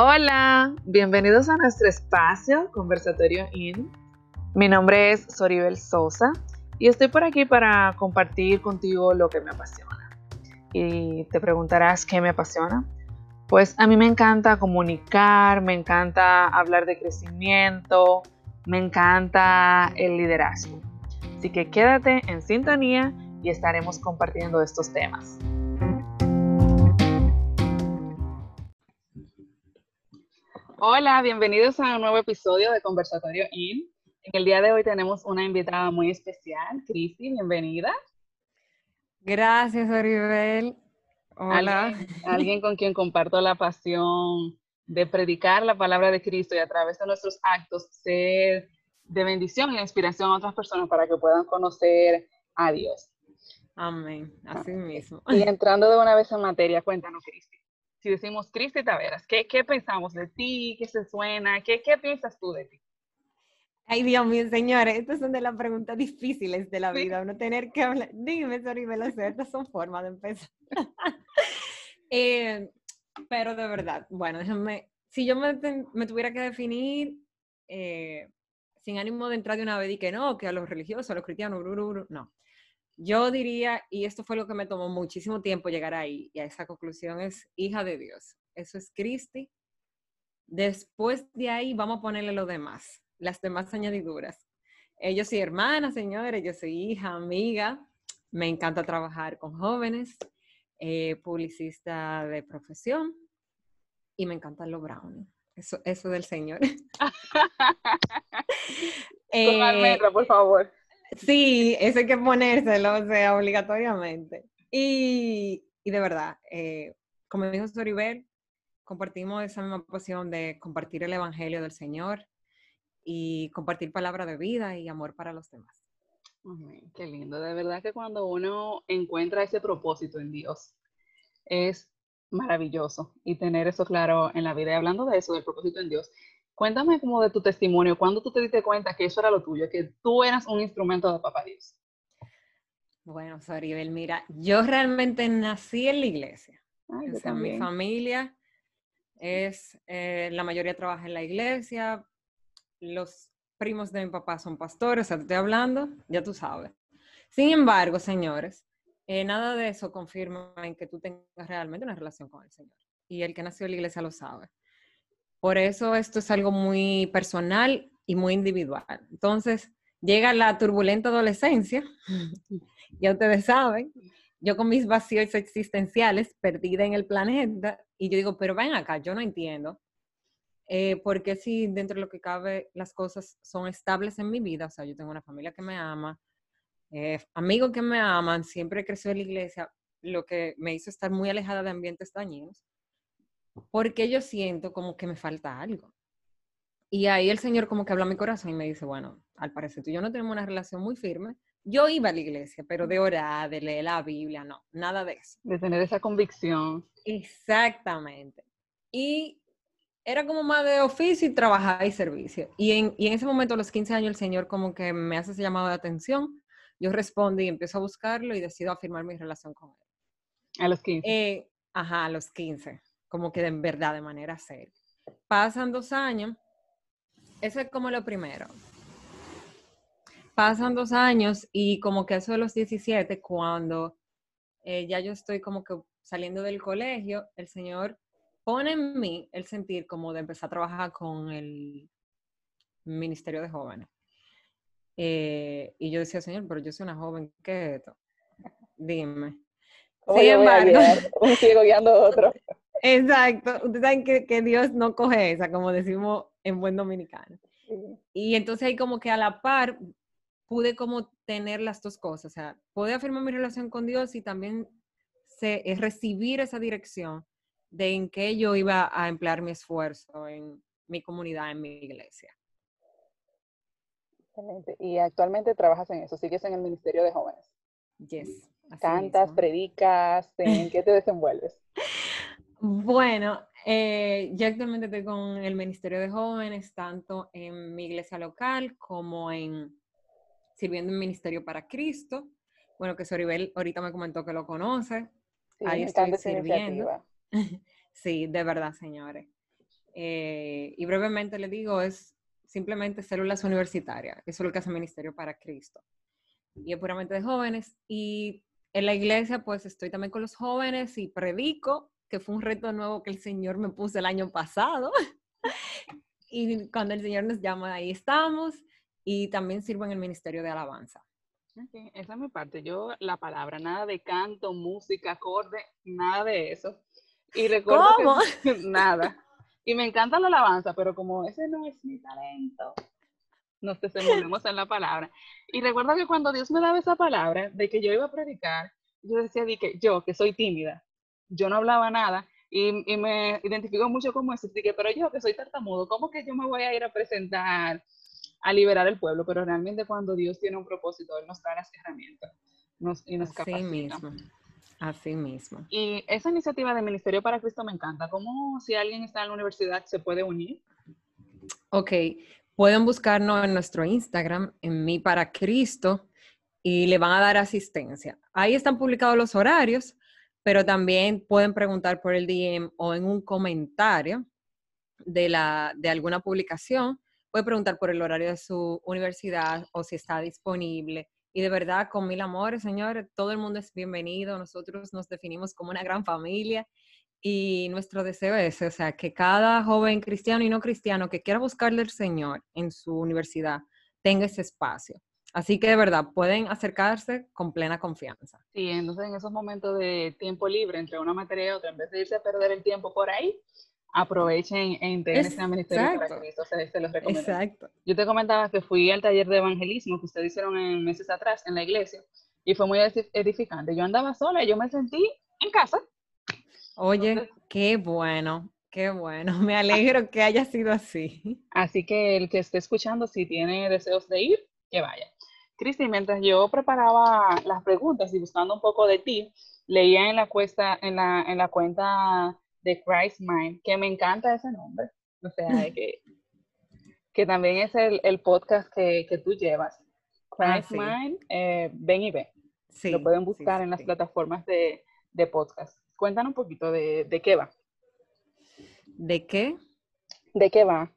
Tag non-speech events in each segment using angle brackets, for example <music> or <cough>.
Hola, bienvenidos a nuestro espacio Conversatorio IN. Mi nombre es Soribel Sosa y estoy por aquí para compartir contigo lo que me apasiona. Y te preguntarás qué me apasiona. Pues a mí me encanta comunicar, me encanta hablar de crecimiento, me encanta el liderazgo. Así que quédate en sintonía y estaremos compartiendo estos temas. Hola, bienvenidos a un nuevo episodio de Conversatorio IN. En el día de hoy tenemos una invitada muy especial, Cristi, bienvenida. Gracias, Oribel. Hola. ¿Alguien, con quien comparto la pasión de predicar la palabra de Cristo y a través de nuestros actos ser de bendición y inspiración a otras personas para que puedan conocer a Dios. Amén, así mismo. Y entrando de una vez en materia, cuéntanos, Cristi si decimos Cristi Taveras, ¿qué, ¿qué, pensamos de ti? ¿Qué se suena? ¿Qué, ¿Qué piensas tú de ti? Ay, Dios mío, señores, estas son de las preguntas difíciles de la vida, uno tener que hablar. Dime, sorry, me lo sé, estas son formas de empezar. <laughs> Eh, pero de verdad, bueno, déjame, si yo me, me tuviera que definir, eh, sin ánimo de entrar de una vez y que no, que a los religiosos, a los cristianos, no. Yo diría, y esto fue lo que me tomó muchísimo tiempo llegar ahí, y a esa conclusión es hija de Dios. Eso es Cristi. Después de ahí vamos a ponerle lo demás, las demás añadiduras. Eh, yo soy hermana, señores, yo soy hija, amiga, me encanta trabajar con jóvenes, eh, publicista de profesión, y me encantan los brownies. Eso, eso del Señor. <laughs> <laughs> eh, por favor. Sí, eso hay que ponérselo, o sea, obligatoriamente. Y, y de verdad, eh, como dijo Soribel, compartimos esa misma pasión de compartir el Evangelio del Señor y compartir palabra de vida y amor para los demás. qué lindo, de verdad que cuando uno encuentra ese propósito en Dios, es maravilloso y tener eso claro en la vida. Y hablando de eso, del propósito en Dios, Cuéntame como de tu testimonio, ¿cuándo tú te diste cuenta que eso era lo tuyo, que tú eras un instrumento de Papá Dios? Bueno, Soribel, mira, yo realmente nací en la iglesia. o sea, mi familia es, eh, la mayoría trabaja en la iglesia, los primos de mi papá son pastores, o sea, te estoy hablando, ya tú sabes. Sin embargo, señores, eh, nada de eso confirma en que tú tengas realmente una relación con el Señor. Y el que nació en la iglesia lo sabe. Por eso esto es algo muy personal y muy individual. Entonces, llega la turbulenta adolescencia, <laughs> ya ustedes saben, yo con mis vacíos existenciales, perdida en el planeta, y yo digo, pero ven acá, yo no entiendo. Eh, porque si dentro de lo que cabe las cosas son estables en mi vida, o sea, yo tengo una familia que me ama, eh, amigos que me aman, siempre creció en la iglesia, lo que me hizo estar muy alejada de ambientes dañinos porque yo siento como que me falta algo. Y ahí el Señor como que habla a mi corazón y me dice, bueno, al parecer tú y yo no tenemos una relación muy firme. Yo iba a la iglesia, pero de orar, de leer la Biblia, no, nada de eso. De tener esa convicción. Exactamente. Y era como más de oficio y trabajar y servicio. Y en, y en ese momento, a los 15 años, el Señor como que me hace ese llamado de atención. Yo respondo y empiezo a buscarlo y decido afirmar mi relación con él. A los 15. Eh, ajá, a los 15 como que en verdad, de manera seria. Pasan dos años, eso es como lo primero. Pasan dos años y como que eso de los 17, cuando eh, ya yo estoy como que saliendo del colegio, el Señor pone en mí el sentir como de empezar a trabajar con el Ministerio de Jóvenes. Eh, y yo decía, Señor, pero yo soy una joven, ¿qué es esto? Dime. Sin embargo, un ciego guiando a otro. <laughs> Exacto. Ustedes saben que, Dios no coge esa, como decimos en buen dominicano. Y entonces ahí como que a la par pude como tener las dos cosas. O sea, pude afirmar mi relación con Dios y también se, es recibir esa dirección de en qué yo iba a emplear mi esfuerzo en mi comunidad, en mi iglesia. Excelente. Y actualmente trabajas en eso, sigues en el Ministerio de Jóvenes. Yes. Cantas, predicas, ¿en qué te desenvuelves? <laughs> Bueno, eh, yo actualmente estoy con el Ministerio de Jóvenes, tanto en mi iglesia local como en sirviendo en Ministerio para Cristo. Bueno, que Soribel ahorita me comentó que lo conoce. Ahí estoy sirviendo. <laughs> sí, de verdad, señores. Eh, y brevemente le digo, es simplemente células universitarias. Eso es lo que hace Ministerio para Cristo. Y es puramente de jóvenes. Y en la iglesia, pues estoy también con los jóvenes y predico, que fue un reto nuevo que el Señor me puso el año pasado. <laughs> y cuando el Señor nos llama, ahí estamos. Y también sirvo en el Ministerio de Alabanza. esa es mi parte. Yo, la palabra, nada de canto, música, acorde, nada de eso. Y recuerdo ¿Cómo? que <laughs> nada. Y me encanta la alabanza, pero como ese no es mi talento, nos desenvolvemos en la palabra. Y recuerdo que cuando Dios me daba esa palabra de que yo iba a predicar, yo decía di que yo, que soy tímida, yo no hablaba nada y, y me identifico mucho como eso, que, pero yo que soy tartamudo, ¿cómo que yo me voy a ir a presentar a liberar el pueblo? Pero realmente cuando Dios tiene un propósito, Él nos da las herramientas nos, y nos capacita. mismo. Así mismo. Y esa iniciativa de Ministerio para Cristo me encanta. ¿Cómo si alguien está en la universidad se puede unir? Ok, pueden buscarnos en nuestro Instagram, en Mi para Cristo, y le van a dar asistencia. Ahí están publicados los horarios, pero también pueden preguntar por el DM o en un comentario de, la, de alguna publicación. Puede preguntar por el horario de su universidad o si está disponible y de verdad, con mil amores, señores, todo el mundo es bienvenido. Nosotros nos definimos como una gran familia y nuestro deseo es, o sea, que cada joven cristiano y no cristiano que quiera buscarle al Señor en su universidad tenga ese espacio. Así que de verdad, pueden acercarse con plena confianza. Sí, entonces en esos momentos de tiempo libre entre una materia y otra, en vez de irse a perder el tiempo por ahí, aprovechen e integren al Ministerio para Cristo, se, se los recomiendo. Exacto. Yo te comentaba que fui al taller de evangelismo que ustedes hicieron en meses atrás en la iglesia y fue muy edificante. Yo andaba sola y yo me sentí en casa. Oye, qué bueno, qué bueno. <laughs> Me alegro que haya sido así. Así que el que esté escuchando, si tiene deseos de ir, que vaya. Cristi, mientras yo preparaba las preguntas y buscando un poco de ti, leía en la, cuesta, en la, en la cuenta de Christ Mind, que me encanta ese nombre. O sea, que, <laughs> que también es el, el podcast que, que, tú llevas. Ah, Christ Mind, eh, ven y ve. Sí, Lo pueden buscar en las plataformas de, de, podcast. Cuéntanos un poquito de, de qué va. ¿De qué? ¿De qué va?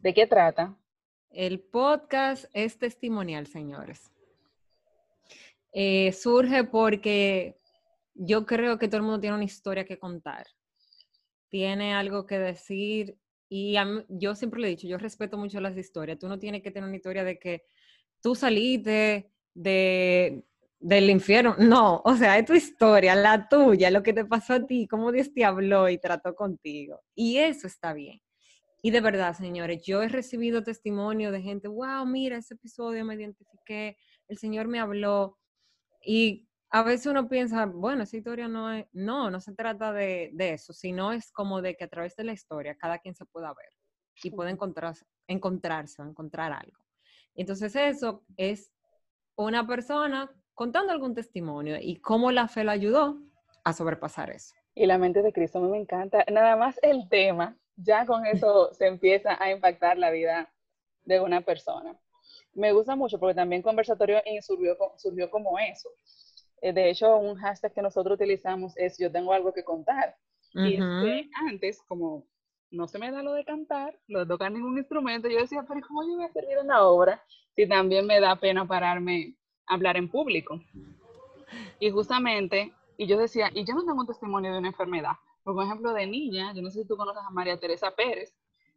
¿De qué trata? El podcast es testimonial, señores. Eh, surge porque yo creo que todo el mundo tiene una historia que contar, tiene algo que decir y yo siempre le he dicho, yo respeto mucho las historias, tú no tienes que tener una historia de que tú saliste de, del infierno, no, o sea, es tu historia, la tuya, lo que te pasó a ti, cómo Dios te habló y trató contigo. Y eso está bien. Y de verdad, señores, yo he recibido testimonio de gente, wow, mira, ese episodio me identifiqué, el Señor me habló. Y a veces uno piensa, bueno, esa historia no es, no, no se trata de, de, eso, sino es como de que a través de la historia cada quien se pueda ver y pueda encontrarse, encontrarse o encontrar algo. Entonces eso es una persona contando algún testimonio y cómo la fe la ayudó a sobrepasar eso. Y la mente de Cristo me encanta. Nada más el tema, ya con eso se empieza a impactar la vida de una persona. Me gusta mucho porque también conversatorio surgió, surgió como eso eh, de hecho, un hashtag que nosotros utilizamos es yo tengo algo que contar. Y antes, como no se me da lo de cantar, lo de tocar ningún instrumento, yo decía, pero ¿cómo yo voy a servir en la obra si también me da pena pararme a hablar en público? Y justamente, y yo decía, y yo no tengo un testimonio de una enfermedad. Por ejemplo, de niña, yo no sé si tú conoces a María Teresa Pérez,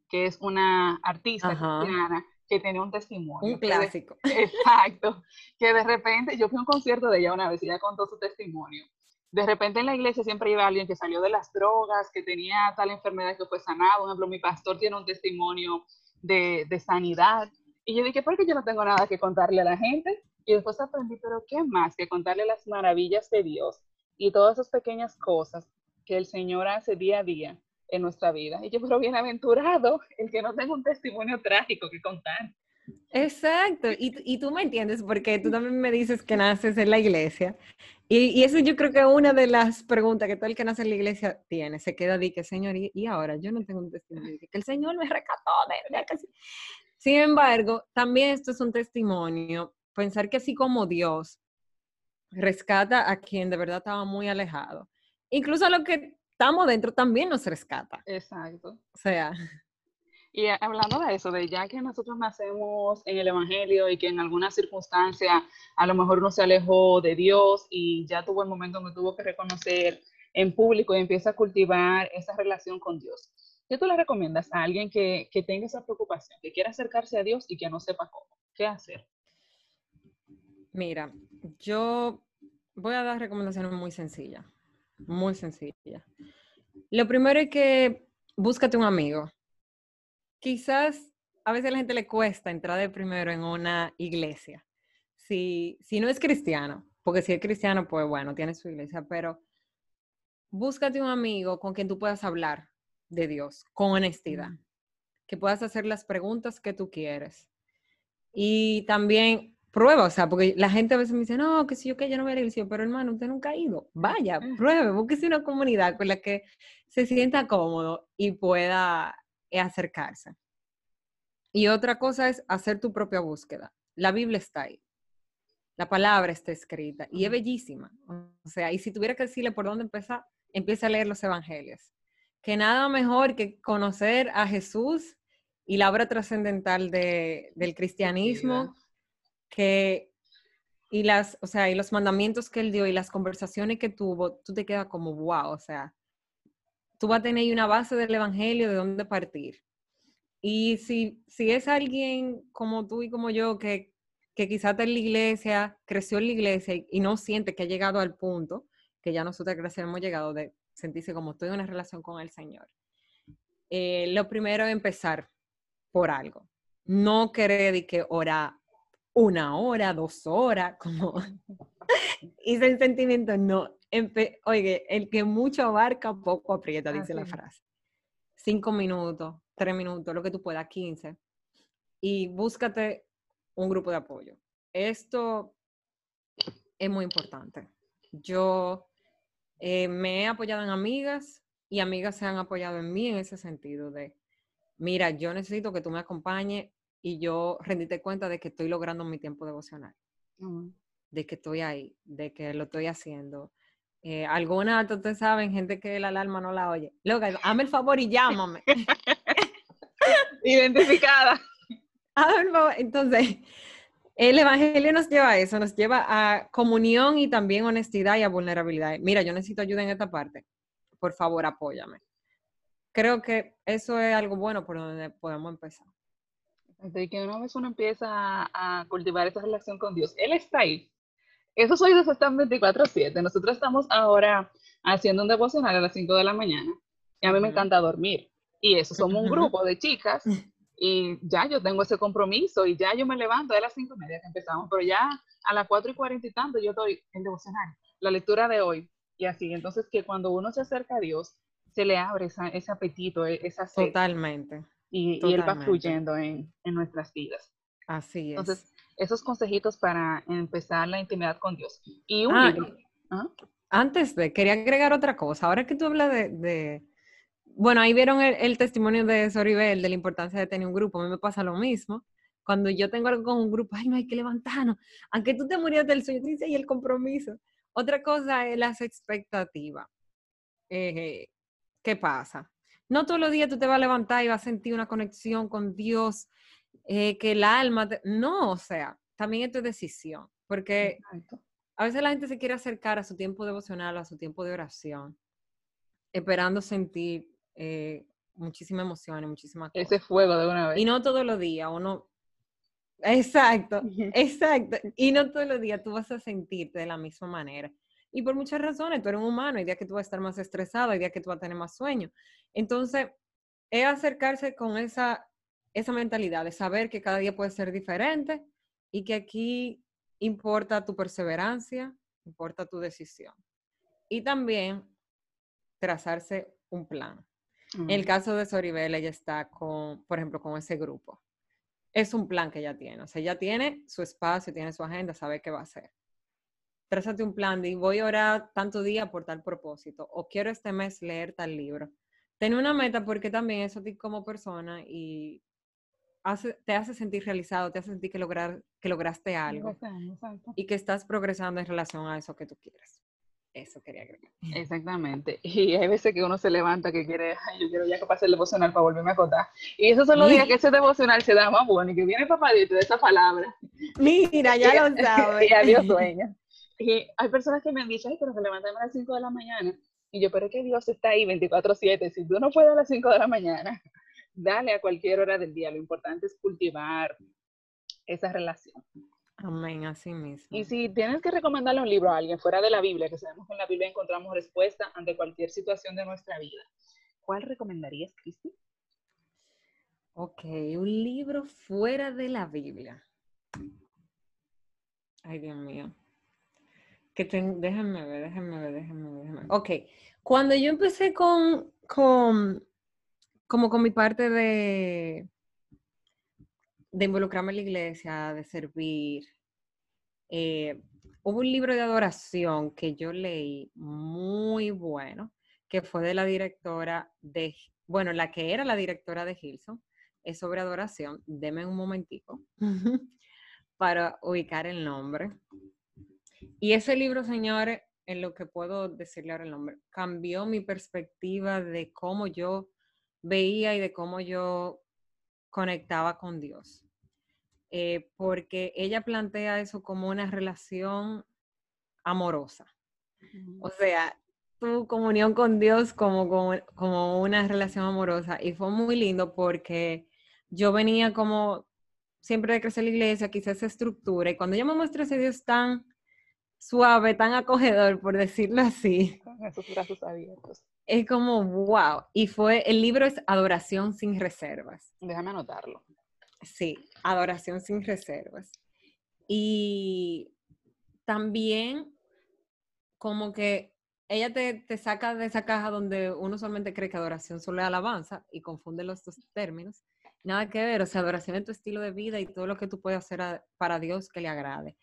que es una artista cristiana que tiene un testimonio. Un clásico. <laughs> exacto. Que de repente, yo fui a un concierto de ella una vez y ella contó su testimonio. De repente en la iglesia siempre iba alguien que salió de las drogas, que tenía tal enfermedad que fue sanado. Por ejemplo, mi pastor tiene un testimonio de, de sanidad. Y yo dije, ¿por qué yo no tengo nada que contarle a la gente? Y después aprendí, pero ¿qué más que contarle las maravillas de Dios y todas esas pequeñas cosas que el Señor hace día a día en nuestra vida. Y yo, pero bienaventurado el que no tenga un testimonio trágico que contar. Exacto, y, y, tú me entiendes porque tú también me dices que naces en la iglesia. Y, y, eso yo creo que una de las preguntas que todo el que nace en la iglesia tiene. Se queda de que, Señor, y, ahora yo no tengo un testimonio, que el Señor me recató. De, Sin embargo, también esto es un testimonio. Pensar que así como Dios rescata a quien de verdad estaba muy alejado, incluso a lo que estamos dentro también nos rescata. Exacto. O sea. Y hablando de eso, de ya que nosotros nacemos en el Evangelio y que en alguna circunstancia a lo mejor uno se alejó de Dios y ya tuvo el momento en que tuvo que reconocer en público y empieza a cultivar esa relación con Dios. ¿Qué tú le recomiendas a alguien que, que tenga esa preocupación, que quiera acercarse a Dios y que no sepa cómo? ¿Qué hacer? Mira, yo voy a dar recomendaciones muy sencillas, muy sencillas. Lo primero es que búscate un amigo. Quizás a veces a la gente le cuesta entrar de primero en una iglesia. Si, si no es cristiano, porque si es cristiano, pues bueno, tiene su iglesia, pero búscate un amigo con quien tú puedas hablar de Dios con honestidad, que puedas hacer las preguntas que tú quieres. Y también prueba, o sea, porque la gente a veces me dice, no, que si yo que yo no voy a la iglesia, pero hermano, usted nunca ha ido, vaya, pruebe, búsquese una comunidad con la que se sienta cómodo y pueda eh, acercarse. Y otra cosa es hacer tu propia búsqueda. La Biblia está ahí. La palabra está escrita y es bellísima. O sea, y si tuviera que decirle por dónde empezar, empieza a leer los evangelios. Que nada mejor que conocer a Jesús y la obra trascendental de, del cristianismo que y las, o sea, y los mandamientos que él dio y las conversaciones que tuvo, tú te quedas como wow, o sea, tú vas a tener una base del evangelio de dónde partir. Y si, si es alguien como tú y como yo que, que quizás está en la iglesia, creció en la iglesia y, no siente que ha llegado al punto, que ya nosotros gracias hemos llegado de sentirse como estoy en una relación con el Señor. Eh, lo primero es empezar por algo. No querer que orar una hora, dos horas, como <laughs> hice el sentimiento, no. Oye, el que mucho abarca, poco aprieta, dice la frase. Cinco minutos, tres minutos, lo que tú puedas, quince. Y búscate un grupo de apoyo. Esto es muy importante. Yo eh, me he apoyado en amigas y amigas se han apoyado en mí en ese sentido de, mira, yo necesito que tú me acompañes y yo rendite cuenta de que estoy logrando mi tiempo devocional, de que estoy ahí, de que lo estoy haciendo. Eh, algunas, ustedes saben, gente que la alarma no la oye. Loca, hazme el favor y llámame. <laughs> Identificada. <laughs> Entonces, el Evangelio nos lleva a eso, nos lleva a comunión y también honestidad y a vulnerabilidad. Mira, yo necesito ayuda en esta parte. Por favor, apóyame. Creo que eso es algo bueno por donde podemos empezar. De que una vez uno empieza a, cultivar esa relación con Dios, Él está ahí. Esos oídos están 24/7. Nosotros estamos ahora haciendo un devocional a las 5 de la mañana y a mí me encanta dormir. Y eso, somos un grupo de chicas <laughs> y ya yo tengo ese compromiso y ya yo me levanto a las 5 y media que empezamos, pero ya a las 4 y 40 y tanto yo estoy en devocional, la lectura de hoy y así. Entonces que cuando uno se acerca a Dios, se le abre ese apetito, e, esa sed. Totalmente y, Él va fluyendo en, en, nuestras vidas. Así es. Entonces, esos consejitos para empezar la intimidad con Dios. Y un libro. Antes de, quería agregar otra cosa. Ahora que tú hablas de, de bueno, ahí vieron el, testimonio de Soribel de la importancia de tener un grupo. A mí me pasa lo mismo. Cuando yo tengo algo con un grupo, ay, no hay que levantarnos. Aunque tú te murieras del sueño, dice, y el compromiso. Otra cosa es las expectativas. Eh, ¿Qué pasa? No todos los días tú te vas a levantar y vas a sentir una conexión con Dios, eh, que el alma, no, o sea, también es tu decisión, porque a veces la gente se quiere acercar a su tiempo devocional, a su tiempo de oración, esperando sentir eh, muchísima emoción y muchísima Ese fuego de una vez. Y no todos los días, uno... Exacto, exacto. Y no todos los días tú vas a sentirte de la misma manera. Y por muchas razones, tú eres un humano, hay días que tú vas a estar más estresado, hay días que tú vas a tener más sueño. Entonces, es acercarse con esa, esa mentalidad de saber que cada día puede ser diferente y que aquí importa tu perseverancia, importa tu decisión. Y también trazarse un plan. En el caso de Soribel, ella está con, por ejemplo, con ese grupo. Es un plan que ella tiene. O sea, ella tiene su espacio, tiene su agenda, sabe qué va a hacer trázate un plan de voy a orar tanto día por tal propósito o quiero este mes leer tal libro. Ten una meta porque también eso a ti como persona y te hace sentir realizado, te hace sentir que, lograr, que lograste algo y que estás progresando en relación a eso que tú quieres. Eso quería agregar. Exactamente. Y hay veces que uno se levanta que quiere, ay, yo quiero ya que pase el devocional para volverme a acotar. Y esos son los días que ese devocional se da más bueno y que viene papadito de esa palabra. Mira, ya <laughs> lo sabes. y adiós sueña. Y hay personas que me han dicho, ay, pero se levantan a las 5 de la mañana. Y yo, pero es que Dios está ahí 24/7. Si tú no puedes a las 5 de la mañana, <laughs> dale a cualquier hora del día. Lo importante es cultivar esa relación. Amén, así mismo. Y si tienes que recomendarle un libro a alguien fuera de la Biblia, que sabemos que en la Biblia encontramos respuesta ante cualquier situación de nuestra vida, ¿cuál recomendarías, Cristi? Ok, un libro fuera de la Biblia. Ay, Dios mío. Que déjenme ver, déjenme ver, déjenme ver, déjenme ver. Ok, cuando yo empecé con, con, como con mi parte de, de involucrarme en la iglesia, de servir. Eh, hubo un libro de adoración que yo leí muy bueno, que fue de la directora de, bueno, la que era la directora de Hilson, es sobre adoración. Deme un momentico para ubicar el nombre. Y ese libro, señores, en lo que puedo decirle ahora el nombre, cambió mi perspectiva de cómo yo veía y de cómo yo conectaba con Dios. Eh, porque ella plantea eso como una relación amorosa. O sea, tu comunión con Dios como, como, una relación amorosa. Y fue muy lindo porque yo venía como siempre de crecer la iglesia, quise esa estructura. Y cuando ella me muestra ese Dios tan suave, tan acogedor, por decirlo así. Con esos brazos abiertos. Es como, wow. Y fue, el libro es Adoración sin reservas. Déjame anotarlo. Sí, adoración sin reservas. Y también como que ella te, saca de esa caja donde uno solamente cree que adoración solo es alabanza y confunde los dos términos. Nada que ver, o sea, adoración es tu estilo de vida y todo lo que tú puedes hacer para Dios que le agrade.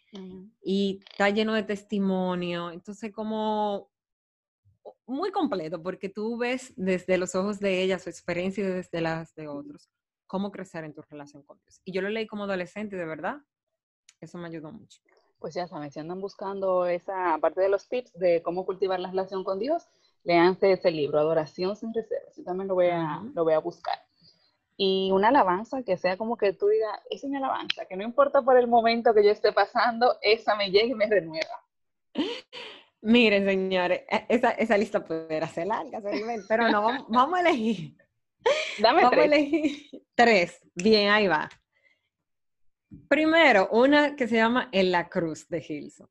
Y está lleno de testimonio, entonces como muy completo porque tú ves desde los ojos de ella su experiencia y desde las de otros cómo crecer en tu relación con Dios. Y yo lo leí como adolescente de verdad, eso me ayudó mucho. Pues ya saben, si andan buscando esa parte de los tips de cómo cultivar la relación con Dios, leanse ese libro, Adoración sin reservas. Yo también lo voy a, lo voy a buscar. Y una alabanza que sea como que tú digas, es una alabanza, que no importa por el momento que yo esté pasando, esa me llega y me renueva. Miren, señores, esa, esa lista puede ser larga, pero no, vamos a elegir <laughs> Dame tres. Bien, ahí va. Primero, una que se llama En la Cruz de Gilson.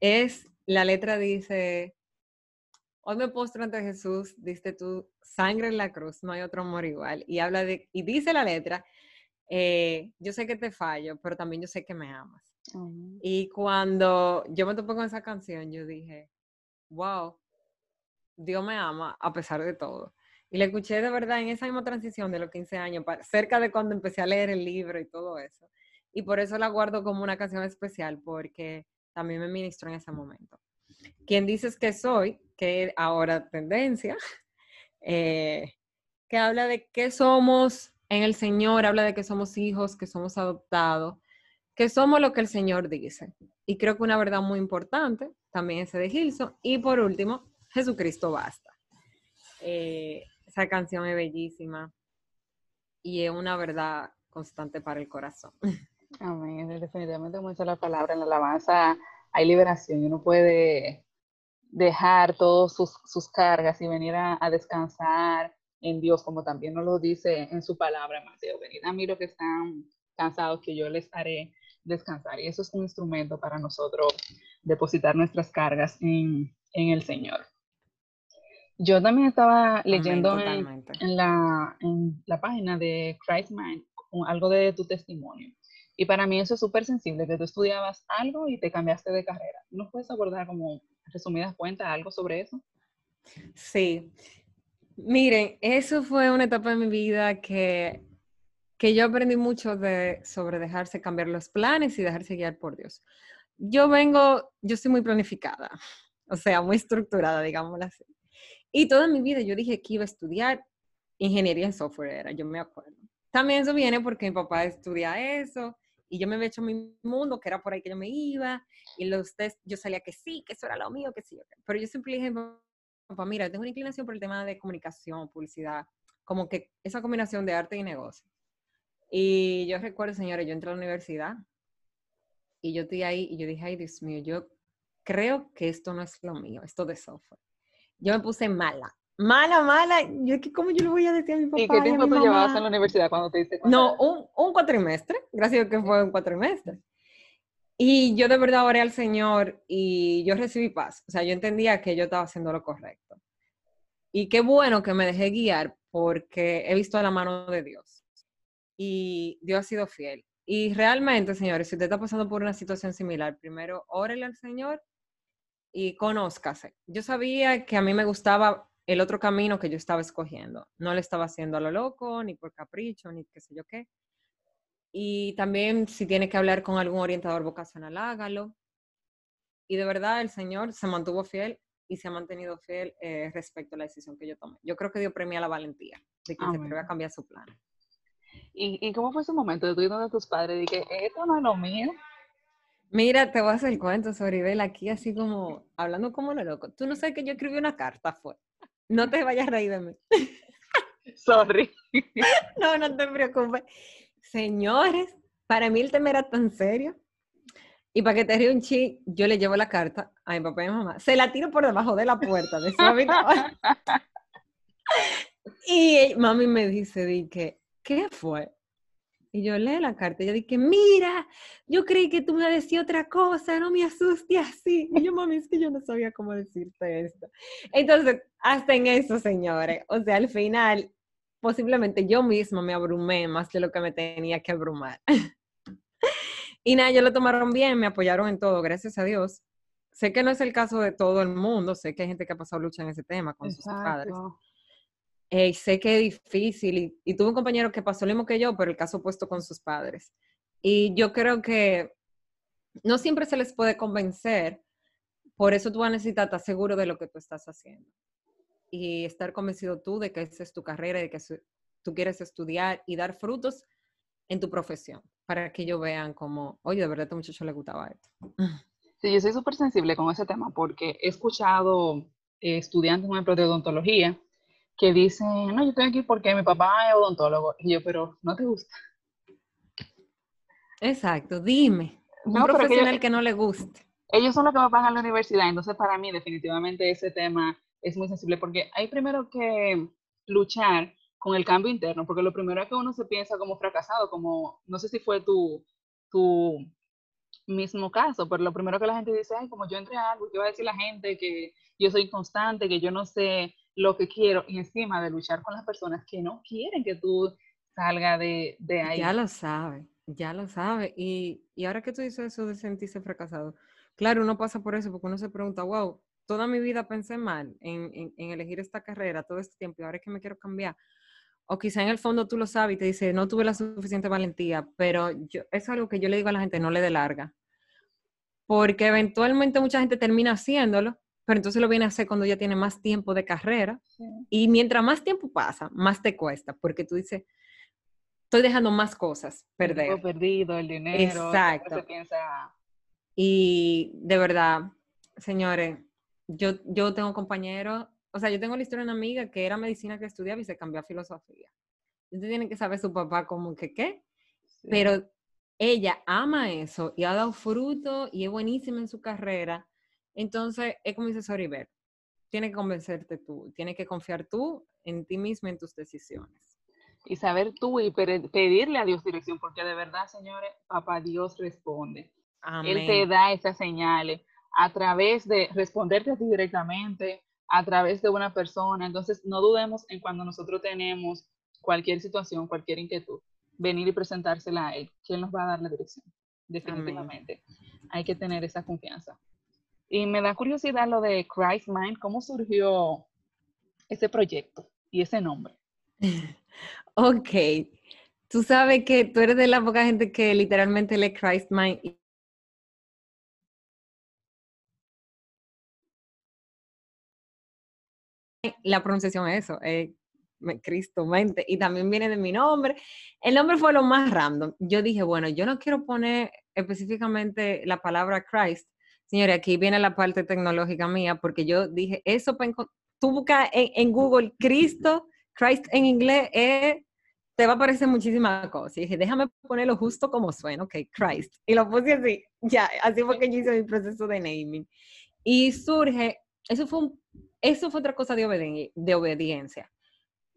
Es, la letra dice, hoy me postro ante Jesús, diste tu sangre en la cruz, no hay otro amor igual. Y habla de, y dice la letra, eh, yo sé que te fallo, pero también yo sé que me amas. Y cuando yo me topé con esa canción, yo dije, wow, Dios me ama a pesar de todo. Y la escuché de verdad en esa misma transición de los 15 años, cerca de cuando empecé a leer el libro y todo eso. Y por eso la guardo como una canción especial, porque también me ministró en ese momento. ¿Quién dices que soy? Que ahora tendencia, <laughs> eh, que habla de que somos en el Señor, habla de que somos hijos, que somos adoptados, que somos lo que el Señor dice. Y creo que una verdad muy importante, también ese de Gilson. Y por último, Jesucristo basta. Eh, esa canción es bellísima y es una verdad constante para el corazón. <laughs> Amén. Definitivamente, dice la palabra, en la alabanza hay liberación y uno puede dejar todas sus, cargas y venir a, descansar en Dios, como también nos lo dice en su palabra, Mateo. Venid a mí los que están cansados, que yo les haré descansar. Y eso es un instrumento para nosotros depositar nuestras cargas en, en el Señor. Yo también estaba leyendo en, la, en, la, página de Christ Mind algo de tu testimonio. Y para mí eso es súper sensible, que tú estudiabas algo y te cambiaste de carrera. ¿Nos puedes abordar como resumidas cuentas algo sobre eso? Sí. Miren, eso fue una etapa de mi vida que, que yo aprendí mucho de, sobre dejarse cambiar los planes y dejarse guiar por Dios. Yo vengo, yo soy muy planificada, <laughs> o sea, muy estructurada, digámoslo así. Y toda mi vida yo dije que iba a estudiar ingeniería en software, era, yo me acuerdo. También eso viene porque mi papá estudia eso y yo me había hecho mi mundo, que era por ahí que yo me iba, y los test, yo salía que sí, que eso era lo mío, que sí. Pero yo siempre dije, papá, mira, tengo una inclinación por el tema de comunicación, publicidad, como que esa combinación de arte y negocio. Y yo recuerdo, señores, yo entré a la universidad y yo estoy ahí y yo dije, ay, Dios mío, yo creo que esto no es lo mío, esto de software. Yo me puse mala, mala, mala. Yo, ¿cómo yo le voy a decir a mi papá? ¿Y qué tiempo tú llevabas en la universidad cuando te diste No, un, un cuatrimestre, gracias a que fue un cuatrimestre. Y yo de verdad oré al Señor y yo recibí paz. O sea, yo entendía que yo estaba haciendo lo correcto. Y qué bueno que me dejé guiar porque he visto la mano de Dios. Y Dios ha sido fiel. Y realmente, señores, si usted está pasando por una situación similar, primero órele al Señor y conózcase. Yo sabía que a mí me gustaba el otro camino que yo estaba escogiendo. No le estaba haciendo a lo loco, ni por capricho, ni qué sé yo qué. Y también si tiene que hablar con algún orientador vocacional, hágalo. Y de verdad el Señor se mantuvo fiel y se ha mantenido fiel eh, respecto a la decisión que yo tomé. Yo creo que Dios premia la valentía de que se atreve a cambiar su plan. ¿Y, ¿Y, cómo fue ese momento de tu de tus padres? que esto no es lo mío. Mira, te voy a hacer el cuento, Soribel, aquí así como, hablando como lo loco. Tú no sabes que yo escribí una carta, fue. No te vayas a reír de mí. <laughs> Sorry. <laughs> no, no te preocupes. Señores, para mí el tema era tan serio. Y para que te ríe un chi, yo le llevo la carta a mi papá y a mi mamá. Se la tiro por debajo de la puerta de su habitación. y mami me dice, di que, ¿qué fue? Y yo leo la carta y yo dije, mira, yo creí que tú me decías otra cosa, no me asustes así. Y yo, mami, es que yo no sabía cómo decirte esto. Entonces, hasta en eso, señores. O sea, al final, posiblemente yo misma me abrumé más de lo que me tenía que abrumar. <laughs> y nada, ellos lo tomaron bien, me apoyaron en todo, gracias a Dios. Sé que no es el caso de todo el mundo, sé que hay gente que ha pasado lucha en ese tema con sus padres eh, sé que es difícil y, tuve un compañero que pasó lo mismo que yo, pero el caso opuesto con sus padres. Y yo creo que no siempre se les puede convencer, por eso tú vas a necesitar estar seguro de lo que tú estás haciendo y estar convencido tú de que esa es tu carrera, de que tú quieres estudiar y dar frutos en tu profesión, para que ellos vean como, oye, de verdad a este muchacho le gustaba esto. Sí, yo soy súper sensible con ese tema porque he escuchado eh, estudiantes, por ejemplo, de odontología, que dicen, no, yo estoy aquí porque mi papá es odontólogo. Y yo, pero no te gusta. Exacto, dime. Un profesional que, no le guste. Ellos son los que me pagan la universidad, entonces para mí definitivamente ese tema es muy sensible porque hay primero que luchar con el cambio interno, porque lo primero es que uno se piensa como fracasado, como, no sé si fue tu, tu mismo caso, pero lo primero que la gente dice, ay, como yo entré a algo, ¿qué va a decir la gente? Que yo soy constante, que yo no sé lo que quiero y encima de luchar con las personas que no quieren que tú salga de, de ahí. Ya lo sabe, ya lo sabe. Y, y, ahora que tú dices eso de sentirse fracasado, claro, uno pasa por eso porque uno se pregunta, wow, toda mi vida pensé mal en, en, en elegir esta carrera todo este tiempo y ahora es que me quiero cambiar. O quizá en el fondo tú lo sabes y te dice, no tuve la suficiente valentía, pero yo, eso es algo que yo le digo a la gente, no le dé larga. Porque eventualmente mucha gente termina haciéndolo pero entonces lo viene a hacer cuando ya tiene más tiempo de carrera. Y mientras más tiempo pasa, más te cuesta, porque tú dices, estoy dejando más cosas perder. El perdido, el dinero. Exacto. Y de verdad, señores, yo, yo tengo compañeros, o sea, yo tengo la historia de una amiga que era medicina que estudiaba y se cambió a filosofía. Entonces tiene que saber su papá como que qué, pero ella ama eso y ha dado fruto y es buenísima en su carrera entonces, es como dice Soribel, tiene que convencerte tú, tiene que confiar tú en ti mismo, en tus decisiones. Y saber tú y pedirle a Dios dirección, porque de verdad, señores, papá Dios responde. Él te da esas señales a través de responderte a ti directamente, a través de una persona. Entonces, no dudemos en cuando nosotros tenemos cualquier situación, cualquier inquietud, venir y presentársela a Él, que Él nos va a dar la dirección. Definitivamente. Hay que tener esa confianza. Y me da curiosidad lo de Christ Mind, ¿cómo surgió ese proyecto y ese nombre? <laughs> Ok, tú sabes que tú eres de la poca gente que literalmente lee Christ Mind. La pronunciación es eso, Cristo mente, y también viene de mi nombre. El nombre fue lo más random. Yo dije, bueno, yo no quiero poner específicamente la palabra Christ. Señores, aquí viene la parte tecnológica mía, porque yo dije, eso, tú buscas en, Google Cristo, Christ en inglés, eh, te va a aparecer muchísimas cosas. Y dije, déjame ponerlo justo como suena, ok, Christ. Y lo puse así, ya, así fue que yo hice mi proceso de naming. Y surge, eso fue, un, eso fue otra cosa de, obediencia.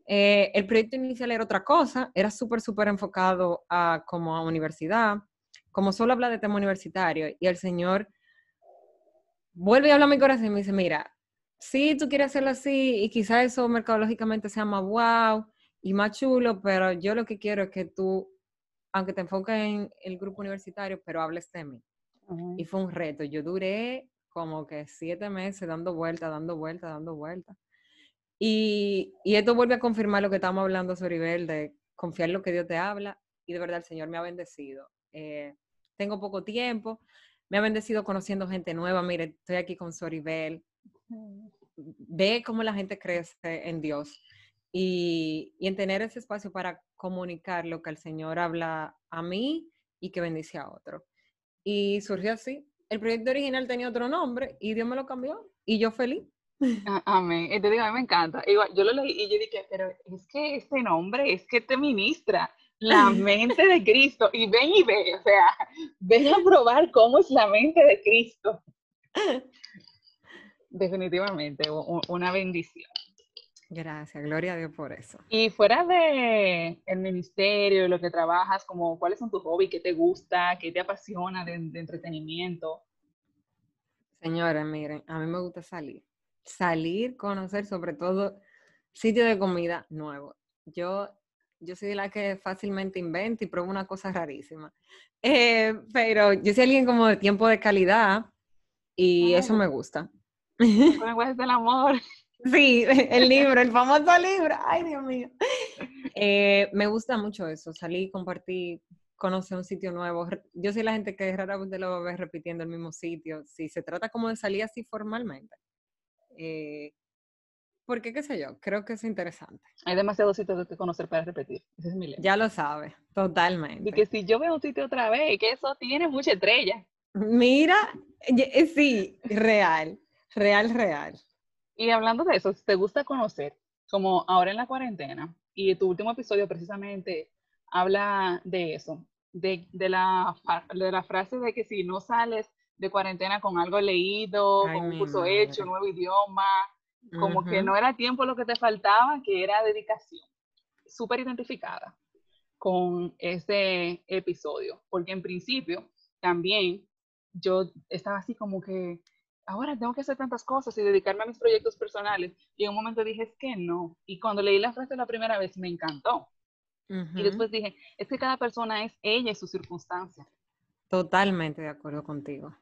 Eh, el proyecto inicial era otra cosa, era súper, súper enfocado a como a universidad, como solo habla de tema universitario, y el señor vuelve a hablar a mi corazón y me dice, mira, sí, tú quieres hacerlo así, y quizás eso mercadológicamente sea más wow y más chulo, pero yo lo que quiero es que tú, aunque te enfoques en el grupo universitario, pero hables de mí. Y fue un reto. Yo duré como que siete meses dando vueltas, dando vueltas, dando vueltas. Y, y, esto vuelve a confirmar lo que estamos hablando, Soribel, de confiar en lo que Dios te habla. Y de verdad, el Señor me ha bendecido. Eh, tengo poco tiempo, me ha bendecido conociendo gente nueva. Mire, estoy aquí con Soribel. Ve cómo la gente crece en Dios y, y en tener ese espacio para comunicar lo que el Señor habla a mí y que bendice a otro. Y surgió así. El proyecto original tenía otro nombre y Dios me lo cambió y yo feliz. Ah, amén. Digo, a mí me encanta. Igual, yo lo leí y yo dije, pero es que este nombre es que te ministra la mente de Cristo. Y ven y ve, o sea, ven a probar cómo es la mente de Cristo. Definitivamente, una bendición. Gracias, gloria a Dios por eso. Y fuera de el ministerio, lo que trabajas, como cuáles son tus hobbies, qué te gusta, qué te apasiona de, de entretenimiento. Señores, miren, a mí me gusta salir salir, conocer, sobre todo sitio de comida nuevo. Yo, yo soy la que fácilmente inventa y pruebo una cosa rarísima. Eh, pero yo soy alguien como de tiempo de calidad y eso me gusta. es del amor. <laughs> Sí, el libro, el famoso libro. Ay, Dios mío. Eh, me gusta mucho eso, salir, compartir, conocer un sitio nuevo. Yo soy la gente que rara vez lo ve repitiendo el mismo sitio. Si se trata como de salir así formalmente, eh, porque, qué sé yo, creo que es interesante. Hay demasiados sitios que conocer para repetir. Ese es mi Ya lo sabes, totalmente. Y que si yo veo un sitio otra vez, que eso tiene mucha estrella. Mira, eh, sí, real, real, real. Y hablando de eso, ¿te gusta conocer? Como ahora en la cuarentena, y tu último episodio precisamente habla de eso, de, de, la, de la frase de que si no sales de cuarentena con algo leído, con un curso hecho, nuevo idioma, como que no era tiempo lo que te faltaba, que era dedicación. Súper identificada con ese episodio, porque en principio también yo estaba así como que, ahora tengo que hacer tantas cosas y dedicarme a mis proyectos personales. Y en un momento dije, es que no. Y cuando leí la frase la primera vez me encantó. Y después dije, es que cada persona es ella y su circunstancia. Totalmente de acuerdo contigo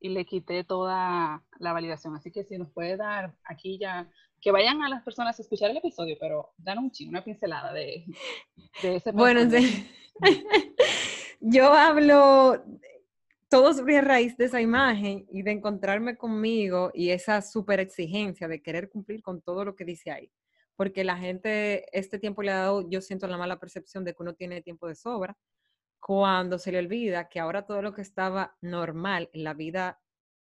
y le quité toda la validación. Así que si nos puede dar aquí ya, que vayan a las personas a escuchar el episodio, pero dan un ching, una pincelada de, de ese Bueno, <laughs> yo hablo todo sobre raíz de esa imagen y de encontrarme conmigo y esa super exigencia de querer cumplir con todo lo que dice ahí. Porque la gente, este tiempo le ha dado, yo siento la mala percepción de que uno tiene tiempo de sobra cuando se le olvida que ahora todo lo que estaba normal en la vida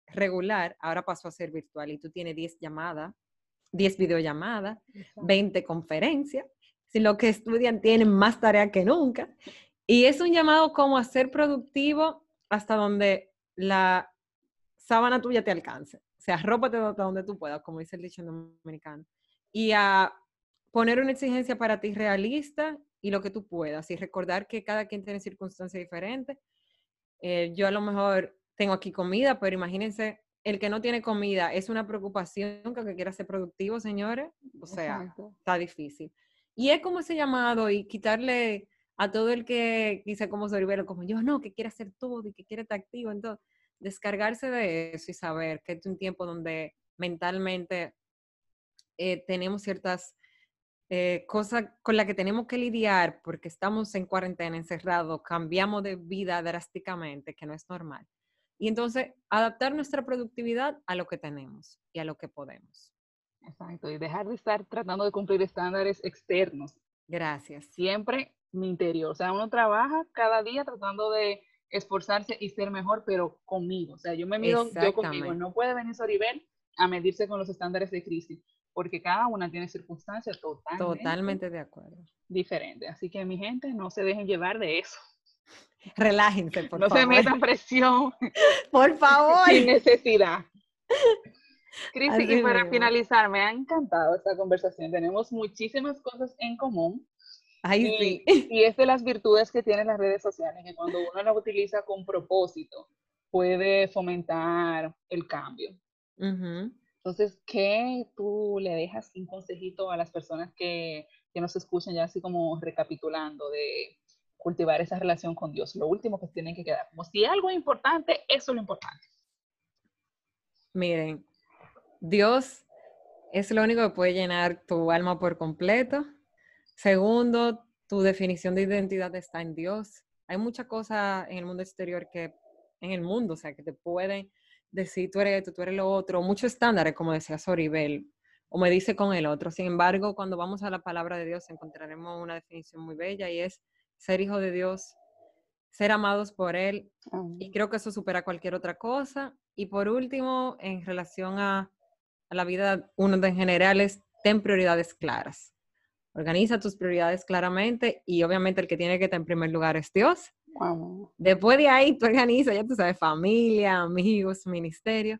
regular, ahora pasó a ser virtual y tú tienes 10 llamadas, 10 videollamadas, 20 conferencias, si lo que estudian tienen más tarea que nunca. Y es un llamado como a ser productivo hasta donde la sábana tuya te alcance. O sea, rópate hasta donde tú puedas, como dice el dicho dominicano. Y a poner una exigencia para ti realista y lo que tú puedas. Y recordar que cada quien tiene circunstancias diferentes. Eh, yo a lo mejor tengo aquí comida, pero imagínense, el que no tiene comida es una preocupación que, quiera ser productivo, señores. O sea, está difícil. Y es como ese llamado y quitarle a todo el que dice como Soribero, como yo, no, que quiere hacer todo y que quiere estar activo. Entonces, descargarse de eso y saber que es un tiempo donde mentalmente eh, tenemos ciertas eh, cosa con la que tenemos que lidiar porque estamos en cuarentena, encerrados, cambiamos de vida drásticamente, que no es normal. Y entonces, adaptar nuestra productividad a lo que tenemos y a lo que podemos. Exacto, y dejar de estar tratando de cumplir estándares externos. Gracias. Siempre mi interior. O sea, uno trabaja cada día tratando de esforzarse y ser mejor, pero conmigo. O sea, yo me mido yo conmigo. No puede venir Soribel a medirse con los estándares de crisis, porque cada una tiene circunstancias totalmente, totalmente de acuerdo. diferentes. Así que mi gente, no se dejen llevar de eso. Relájense, por favor. No se metan presión. <laughs> Por favor. Sin necesidad. Crisis, y para finalizar, me ha encantado esta conversación. Tenemos muchísimas cosas en común. Ay, y, sí. y es de las virtudes que tienen las redes sociales, que cuando uno las utiliza con propósito, puede fomentar el cambio. Entonces, ¿qué tú le dejas un consejito a las personas que, que nos escuchan ya así como recapitulando de cultivar esa relación con Dios? Lo último que tienen que quedar, como si algo es importante, eso es lo importante. Miren, Dios es lo único que puede llenar tu alma por completo. Segundo, tu definición de identidad está en Dios. Hay muchas cosas en el mundo exterior que, en el mundo, o sea, que te pueden decir tú eres esto, tú eres lo otro, muchos estándares, como decía Soribel, o me dice con el otro. Sin embargo, cuando vamos a la palabra de Dios encontraremos una definición muy bella y es ser hijo de Dios, ser amados por Él. Y creo que eso supera cualquier otra cosa. Y por último, en relación a a la vida uno en general es ten prioridades claras. Organiza tus prioridades claramente y obviamente el que tiene que estar en primer lugar es Dios. Después de ahí tú organizas, ya tú sabes, familia, amigos, ministerio.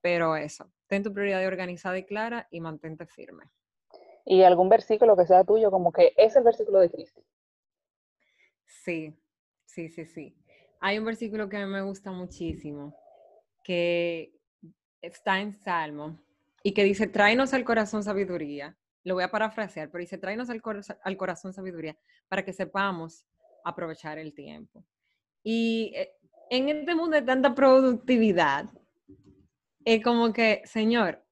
Pero eso, ten tu prioridad organizada y clara y mantente firme. Y algún versículo que sea tuyo, como que es el versículo de Cristo. Sí, sí, sí, sí. Hay un versículo que a mí me gusta muchísimo, que está en Salmo y que dice, tráenos al corazón sabiduría. Lo voy a parafrasear, pero dice, tráenos al, al corazón sabiduría para que sepamos aprovechar el tiempo. Y eh, en este mundo de tanta productividad, es como que, Señor,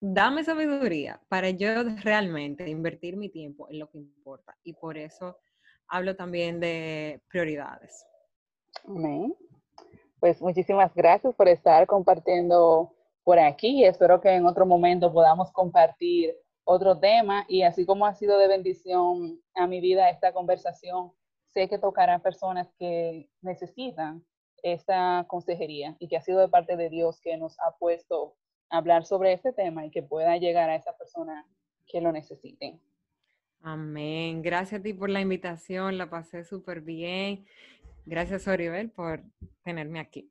dame sabiduría para yo realmente invertir mi tiempo en lo que importa. Y por eso hablo también de prioridades. Amén. Pues muchísimas gracias por estar compartiendo por aquí. Espero que en otro momento podamos compartir otro tema y así como ha sido de bendición a mi vida esta conversación, sé que tocará personas que necesitan esta consejería y que ha sido de parte de Dios que nos ha puesto a hablar sobre este tema y que pueda llegar a esa persona que lo necesiten. Amén. Gracias a ti por la invitación, la pasé súper bien. Gracias, Oribel, por tenerme aquí.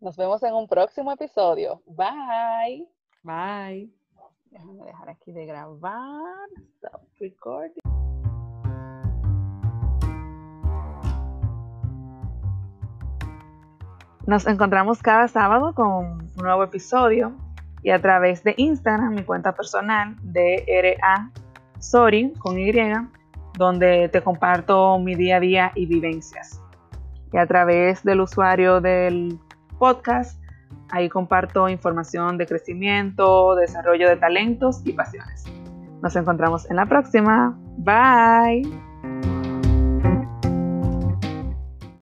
Nos vemos en un próximo episodio. Bye. Bye. Déjame dejar aquí de grabar. Stop recording. Nos encontramos cada sábado con un nuevo episodio y a través de Instagram, mi cuenta personal, DRA Sorry con Y, donde te comparto mi día a día y vivencias. Y a través del usuario del podcast. Ahí comparto información de crecimiento, desarrollo de talentos y pasiones. Nos encontramos en la próxima. Bye.